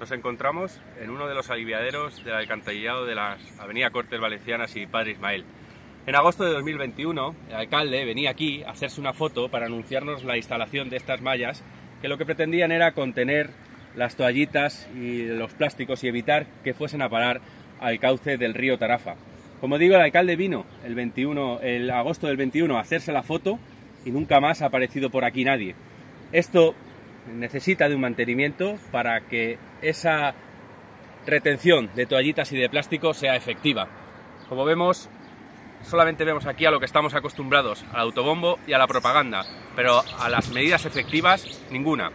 Nos encontramos en uno de los aliviaderos del alcantarillado de las Avenida Cortes Valencianas y Padre Ismael. En agosto de 2021, el alcalde venía aquí a hacerse una foto para anunciarnos la instalación de estas mallas que lo que pretendían era contener las toallitas y los plásticos y evitar que fuesen a parar al cauce del río Tarafa. Como digo, el alcalde vino el 21, el agosto del 21 a hacerse la foto y nunca más ha aparecido por aquí nadie. Esto necesita de un mantenimiento para que esa retención de toallitas y de plástico sea efectiva. Como vemos, solamente vemos aquí a lo que estamos acostumbrados, al autobombo y a la propaganda, pero a las medidas efectivas ninguna.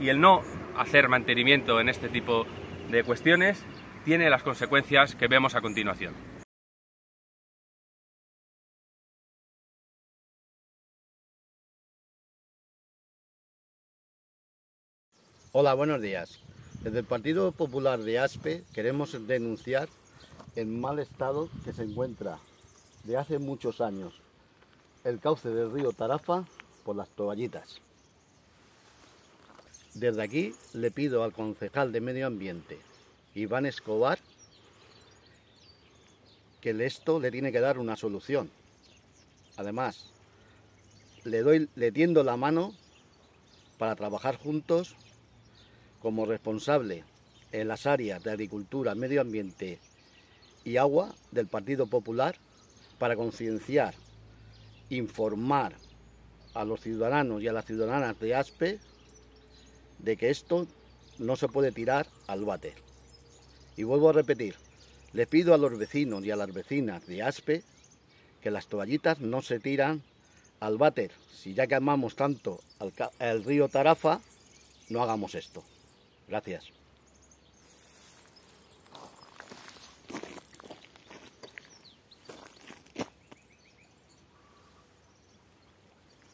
Y el no hacer mantenimiento en este tipo de cuestiones tiene las consecuencias que vemos a continuación. Hola, buenos días. Desde el Partido Popular de Aspe queremos denunciar el mal estado que se encuentra de hace muchos años el cauce del río Tarafa por las toallitas. Desde aquí le pido al concejal de Medio Ambiente, Iván Escobar, que esto le tiene que dar una solución. Además, le, doy, le tiendo la mano para trabajar juntos como responsable en las áreas de agricultura, medio ambiente y agua del Partido Popular para concienciar, informar a los ciudadanos y a las ciudadanas de Aspe de que esto no se puede tirar al váter. Y vuelvo a repetir, le pido a los vecinos y a las vecinas de Aspe que las toallitas no se tiran al váter. Si ya que amamos tanto al, río Tarafa, no hagamos esto. Gracias.